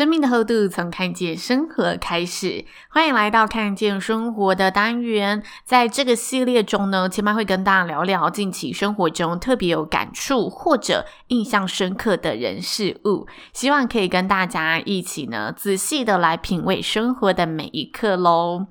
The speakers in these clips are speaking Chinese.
生命的厚度从看见生活开始，欢迎来到看见生活的单元。在这个系列中呢，千妈会跟大家聊聊近期生活中特别有感触或者印象深刻的人事物，希望可以跟大家一起呢仔细的来品味生活的每一刻喽。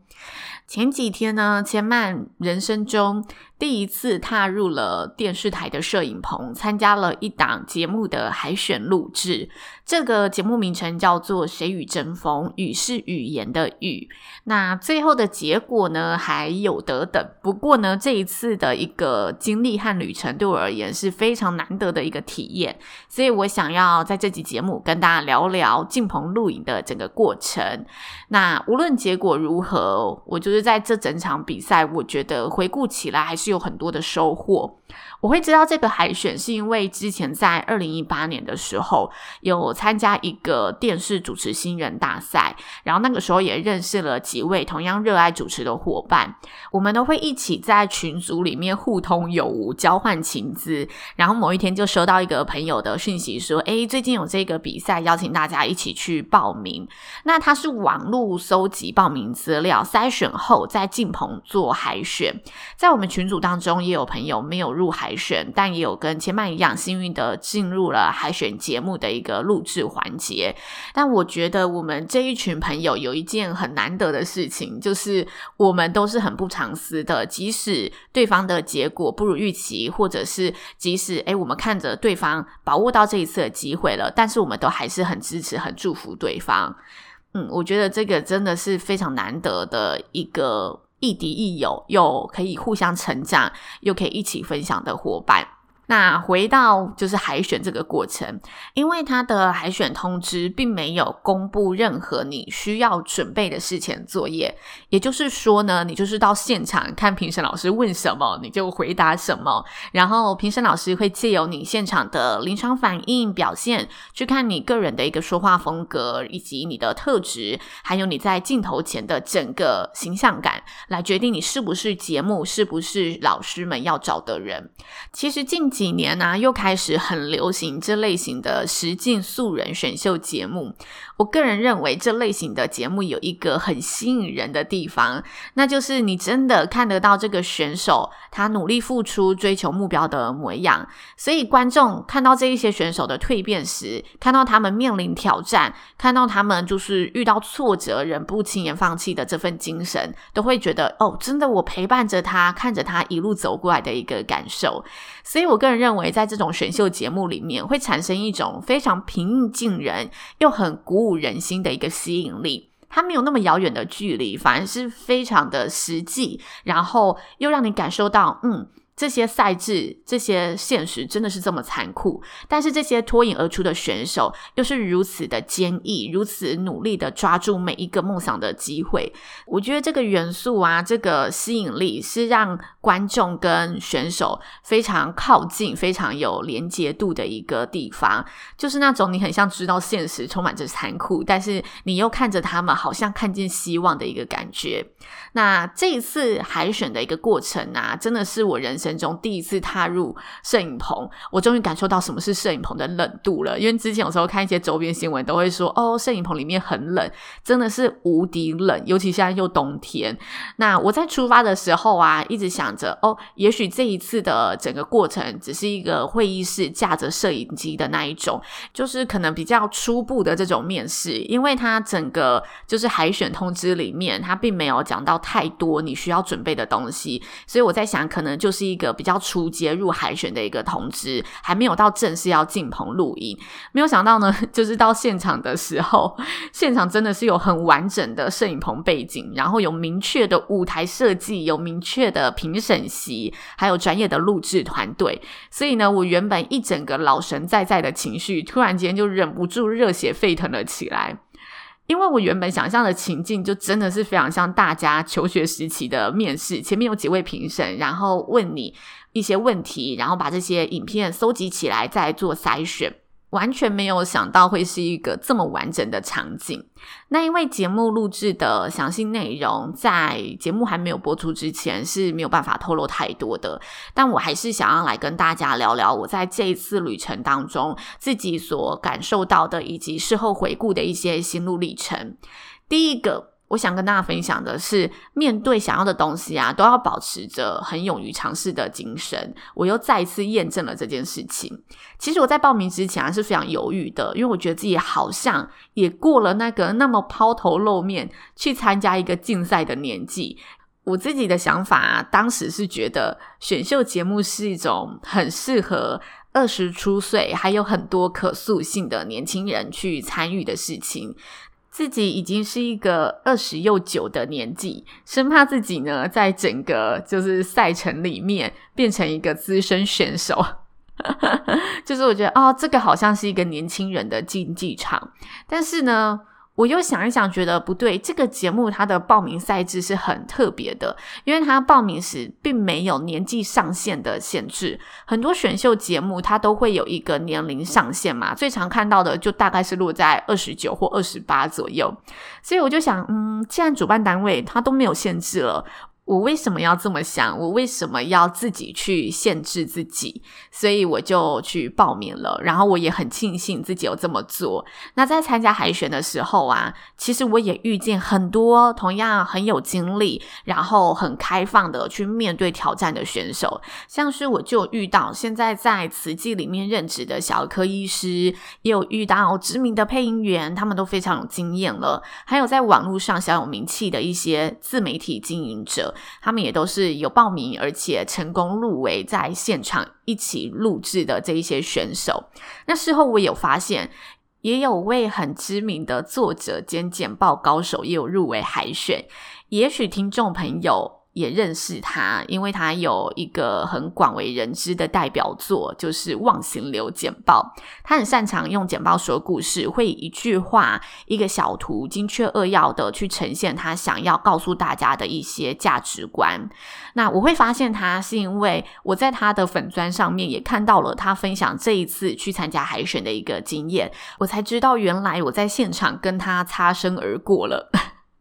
前几天呢，千曼人生中第一次踏入了电视台的摄影棚，参加了一档节目的海选录制。这个节目名称叫做《谁与争锋》，语是语言的语。那最后的结果呢，还有得等。不过呢，这一次的一个经历和旅程对我而言是非常难得的一个体验。所以我想要在这集节目跟大家聊聊进棚录影的整个过程。那无论结果如何，我就是在这整场比赛，我觉得回顾起来还是。有很多的收获。我会知道这个海选，是因为之前在二零一八年的时候有参加一个电视主持新人大赛，然后那个时候也认识了几位同样热爱主持的伙伴，我们都会一起在群组里面互通有无，交换情资。然后某一天就收到一个朋友的讯息说：“诶，最近有这个比赛，邀请大家一起去报名。”那他是网络搜集报名资料，筛选后后在进棚做海选。在我们群组当中，也有朋友没有入海。选，但也有跟千嫚一样幸运的进入了海选节目的一个录制环节。但我觉得我们这一群朋友有一件很难得的事情，就是我们都是很不藏私的，即使对方的结果不如预期，或者是即使诶我们看着对方把握到这一次的机会了，但是我们都还是很支持、很祝福对方。嗯，我觉得这个真的是非常难得的一个。亦敌亦友，又可以互相成长，又可以一起分享的伙伴。那回到就是海选这个过程，因为他的海选通知并没有公布任何你需要准备的事前作业，也就是说呢，你就是到现场看评审老师问什么，你就回答什么，然后评审老师会借由你现场的临场反应表现，去看你个人的一个说话风格，以及你的特质，还有你在镜头前的整个形象感，来决定你是不是节目，是不是老师们要找的人。其实近几年呢、又开始很流行这类型的实境素人选秀节目。我个人认为，这类型的节目有一个很吸引人的地方，那就是你真的看得到这个选手他努力付出、追求目标的模样。所以，观众看到这一些选手的蜕变时，看到他们面临挑战，看到他们就是遇到挫折仍不轻言放弃的这份精神，都会觉得哦，真的，我陪伴着他，看着他一路走过来的一个感受。所以我个认为，在这种选秀节目里面，会产生一种非常平易近人又很鼓舞人心的一个吸引力。它没有那么遥远的距离，反而是非常的实际，然后又让你感受到，嗯。这些赛制，这些现实真的是这么残酷，但是这些脱颖而出的选手又是如此的坚毅，如此努力的抓住每一个梦想的机会。我觉得这个元素啊，这个吸引力是让观众跟选手非常靠近、非常有连接度的一个地方。就是那种你很像知道现实充满着残酷，但是你又看着他们，好像看见希望的一个感觉。那这一次海选的一个过程啊，真的是我人生中第一次踏入摄影棚，我终于感受到什么是摄影棚的冷度了。因为之前有时候看一些周边新闻，都会说哦，摄影棚里面很冷，真的是无敌冷。尤其现在又冬天。那我在出发的时候啊，一直想着哦，也许这一次的整个过程只是一个会议室架着摄影机的那一种，就是可能比较初步的这种面试，因为它整个就是海选通知里面，它并没有讲到太多你需要准备的东西，所以我在想，可能就是一个比较初阶入海选的一个通知，还没有到正式要进棚录音。没有想到呢，就是到现场的时候，现场真的是有很完整的摄影棚背景，然后有明确的舞台设计，有明确的评审席，还有专业的录制团队。所以呢，我原本一整个老神在在的情绪，突然间就忍不住热血沸腾了起来。因为我原本想象的情境，就真的是非常像大家求学时期的面试，前面有几位评审，然后问你一些问题，然后把这些影片搜集起来，再做筛选。完全没有想到会是一个这么完整的场景。那因为节目录制的详细内容，在节目还没有播出之前是没有办法透露太多的。但我还是想要来跟大家聊聊我在这一次旅程当中自己所感受到的，以及事后回顾的一些心路历程。第一个。我想跟大家分享的是，面对想要的东西啊，都要保持着很勇于尝试的精神。我又再一次验证了这件事情。其实我在报名之前还是非常犹豫的，因为我觉得自己好像也过了那个那么抛头露面去参加一个竞赛的年纪。我自己的想法啊，当时是觉得选秀节目是一种很适合二十出岁还有很多可塑性的年轻人去参与的事情。自己已经是一个二十又九的年纪，生怕自己呢在整个就是赛程里面变成一个资深选手，就是我觉得哦，这个好像是一个年轻人的竞技场，但是呢。我又想一想，觉得不对。这个节目它的报名赛制是很特别的，因为它报名时并没有年纪上限的限制。很多选秀节目它都会有一个年龄上限嘛，最常看到的就大概是落在二十九或二十八左右。所以我就想，嗯，既然主办单位它都没有限制了。我为什么要这么想？我为什么要自己去限制自己？所以我就去报名了。然后我也很庆幸自己有这么做。那在参加海选的时候啊，其实我也遇见很多同样很有经历，然后很开放的去面对挑战的选手。像是我就遇到现在在慈济里面任职的小儿科医师，也有遇到知名的配音员，他们都非常有经验了。还有在网络上小有名气的一些自媒体经营者。他们也都是有报名，而且成功入围，在现场一起录制的这一些选手。那事后我有发现，也有位很知名的作者兼简报高手也有入围海选。也许听众朋友。也认识他，因为他有一个很广为人知的代表作，就是《忘形流简报》。他很擅长用简报说故事，会以一句话、一个小图，精确扼要的去呈现他想要告诉大家的一些价值观。那我会发现他，是因为我在他的粉专上面也看到了他分享这一次去参加海选的一个经验，我才知道原来我在现场跟他擦身而过了。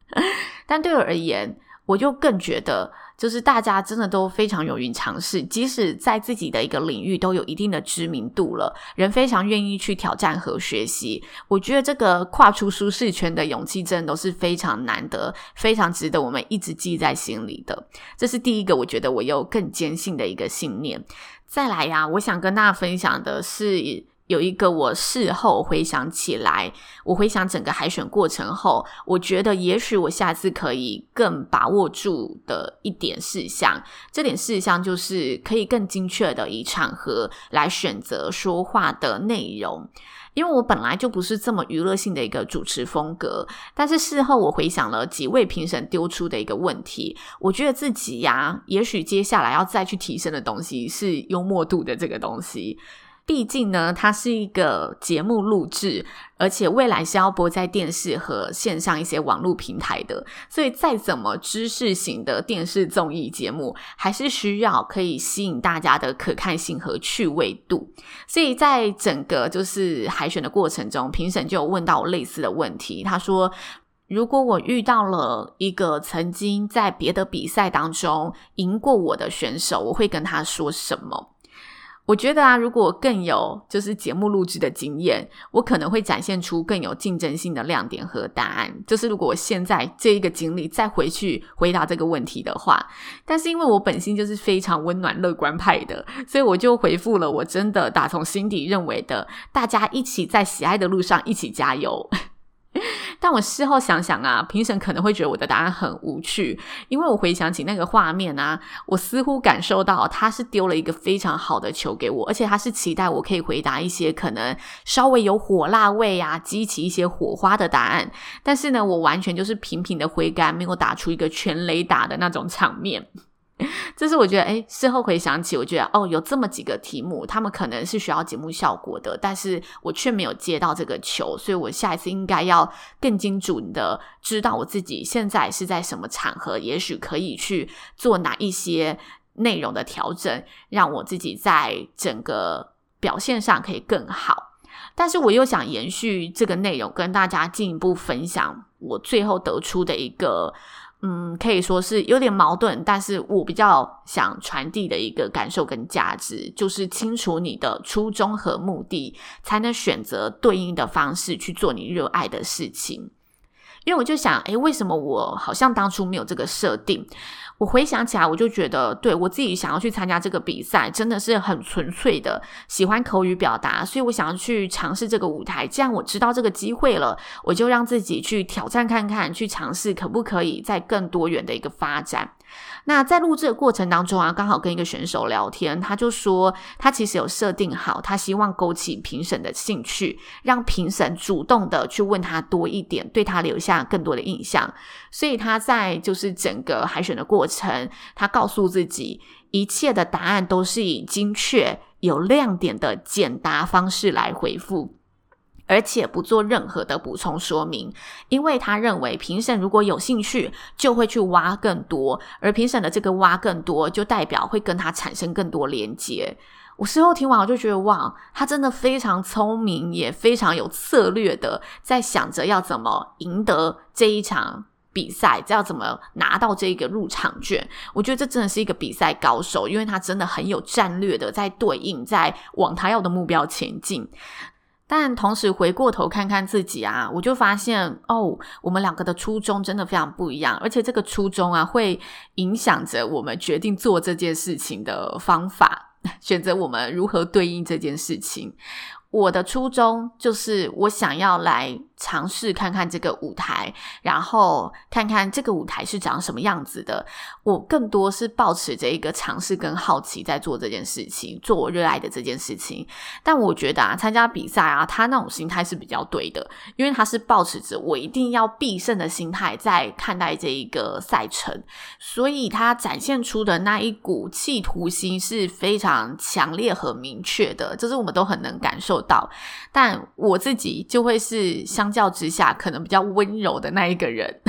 但对我而言，我就更觉得，就是大家真的都非常勇于尝试，即使在自己的一个领域都有一定的知名度了，人非常愿意去挑战和学习。我觉得这个跨出舒适圈的勇气，真的都是非常难得，非常值得我们一直记在心里的。这是第一个，我觉得我又更坚信的一个信念。再来呀，我想跟大家分享的是。有一个我事后回想起来，我回想整个海选过程后，我觉得也许我下次可以更把握住的一点事项，这点事项就是可以更精确的以场合来选择说话的内容。因为我本来就不是这么娱乐性的一个主持风格，但是事后我回想了几位评审丢出的一个问题，我觉得自己呀，也许接下来要再去提升的东西是幽默度的这个东西。毕竟呢，它是一个节目录制，而且未来是要播在电视和线上一些网络平台的，所以再怎么知识型的电视综艺节目，还是需要可以吸引大家的可看性和趣味度。所以在整个就是海选的过程中，评审就有问到类似的问题，他说：“如果我遇到了一个曾经在别的比赛当中赢过我的选手，我会跟他说什么？”我觉得啊，如果更有就是节目录制的经验，我可能会展现出更有竞争性的亮点和答案。就是如果我现在这一个经历再回去回答这个问题的话，但是因为我本性就是非常温暖乐观派的，所以我就回复了我真的打从心底认为的，大家一起在喜爱的路上一起加油。但我事后想想啊，评审可能会觉得我的答案很无趣，因为我回想起那个画面啊，我似乎感受到他是丢了一个非常好的球给我，而且他是期待我可以回答一些可能稍微有火辣味啊，激起一些火花的答案。但是呢，我完全就是平平的挥杆，没有打出一个全雷打的那种场面。这是我觉得，哎，事后回想起，我觉得哦，有这么几个题目，他们可能是需要节目效果的，但是我却没有接到这个球，所以我下一次应该要更精准的知道我自己现在是在什么场合，也许可以去做哪一些内容的调整，让我自己在整个表现上可以更好。但是我又想延续这个内容，跟大家进一步分享我最后得出的一个。嗯，可以说是有点矛盾，但是我比较想传递的一个感受跟价值，就是清楚你的初衷和目的，才能选择对应的方式去做你热爱的事情。因为我就想，诶，为什么我好像当初没有这个设定？我回想起来，我就觉得，对，我自己想要去参加这个比赛，真的是很纯粹的喜欢口语表达，所以我想要去尝试这个舞台。既然我知道这个机会了，我就让自己去挑战看看，去尝试可不可以在更多元的一个发展。那在录制的过程当中啊，刚好跟一个选手聊天，他就说他其实有设定好，他希望勾起评审的兴趣，让评审主动的去问他多一点，对他留下更多的印象。所以他在就是整个海选的过程，他告诉自己，一切的答案都是以精确、有亮点的简答方式来回复。而且不做任何的补充说明，因为他认为评审如果有兴趣，就会去挖更多，而评审的这个挖更多，就代表会跟他产生更多连接。我事后听完，我就觉得哇，他真的非常聪明，也非常有策略的，在想着要怎么赢得这一场比赛，要怎么拿到这个入场券。我觉得这真的是一个比赛高手，因为他真的很有战略的在对应，在往他要的目标前进。但同时回过头看看自己啊，我就发现哦，我们两个的初衷真的非常不一样，而且这个初衷啊，会影响着我们决定做这件事情的方法，选择我们如何对应这件事情。我的初衷就是我想要来尝试看看这个舞台，然后看看这个舞台是长什么样子的。我更多是抱持着一个尝试跟好奇在做这件事情，做我热爱的这件事情。但我觉得啊，参加比赛啊，他那种心态是比较对的，因为他是抱持着我一定要必胜的心态在看待这一个赛程，所以他展现出的那一股企图心是非常强烈和明确的，这是我们都很能感受到。但我自己就会是相。相较之下，可能比较温柔的那一个人，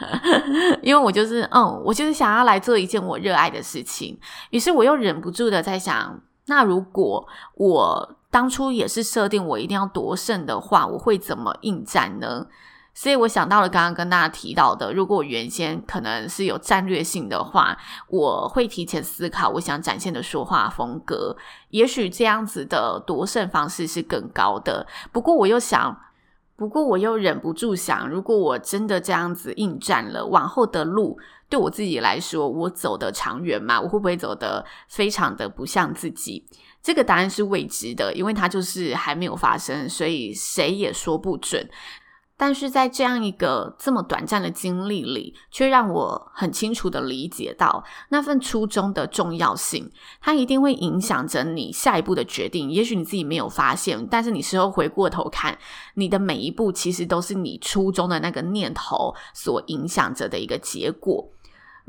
因为我就是，嗯，我就是想要来做一件我热爱的事情。于是我又忍不住的在想，那如果我当初也是设定我一定要夺胜的话，我会怎么应战呢？所以我想到了刚刚跟大家提到的，如果我原先可能是有战略性的话，我会提前思考我想展现的说话风格，也许这样子的夺胜方式是更高的。不过我又想。不过我又忍不住想，如果我真的这样子应战了，往后的路对我自己来说，我走得长远吗？我会不会走得非常的不像自己？这个答案是未知的，因为它就是还没有发生，所以谁也说不准。但是在这样一个这么短暂的经历里，却让我很清楚的理解到那份初衷的重要性。它一定会影响着你下一步的决定。也许你自己没有发现，但是你事后回过头看，你的每一步其实都是你初衷的那个念头所影响着的一个结果。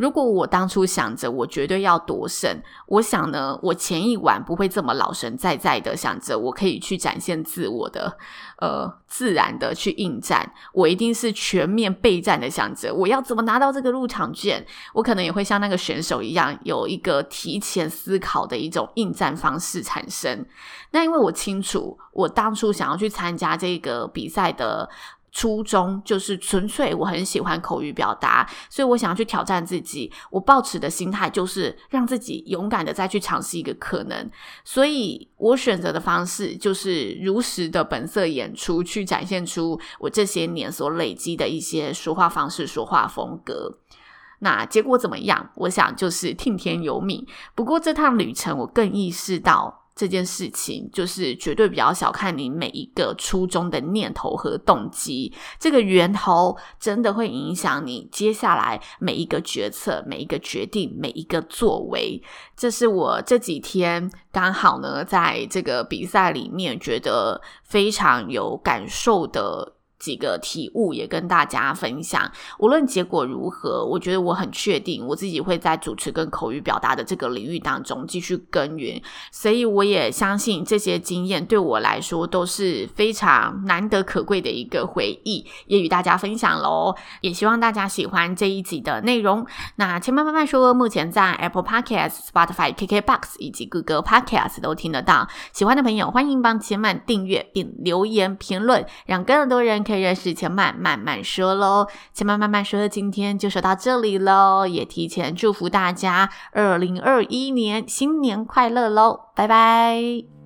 如果我当初想着我绝对要夺胜，我想呢，我前一晚不会这么老神在在的想着我可以去展现自我的，呃，自然的去应战。我一定是全面备战的想着我要怎么拿到这个入场券。我可能也会像那个选手一样，有一个提前思考的一种应战方式产生。那因为我清楚，我当初想要去参加这个比赛的。初衷就是纯粹，我很喜欢口语表达，所以我想要去挑战自己。我抱持的心态就是让自己勇敢的再去尝试一个可能，所以我选择的方式就是如实的本色演出，去展现出我这些年所累积的一些说话方式、说话风格。那结果怎么样？我想就是听天由命。不过这趟旅程，我更意识到。这件事情，就是绝对比较小看你每一个初衷的念头和动机，这个源头真的会影响你接下来每一个决策、每一个决定、每一个作为。这是我这几天刚好呢，在这个比赛里面觉得非常有感受的。几个体悟也跟大家分享。无论结果如何，我觉得我很确定我自己会在主持跟口语表达的这个领域当中继续耕耘。所以我也相信这些经验对我来说都是非常难得可贵的一个回忆，也与大家分享喽。也希望大家喜欢这一集的内容。那千嫚慢慢说，目前在 Apple Podcast、Spotify、KKBox 以及 Google Podcast 都听得到。喜欢的朋友欢迎帮千曼订阅并留言评论，让更多人。可以认识千嫚慢慢说喽，且慢慢慢说今天就说到这里喽，也提前祝福大家二零二一年新年快乐喽，拜拜。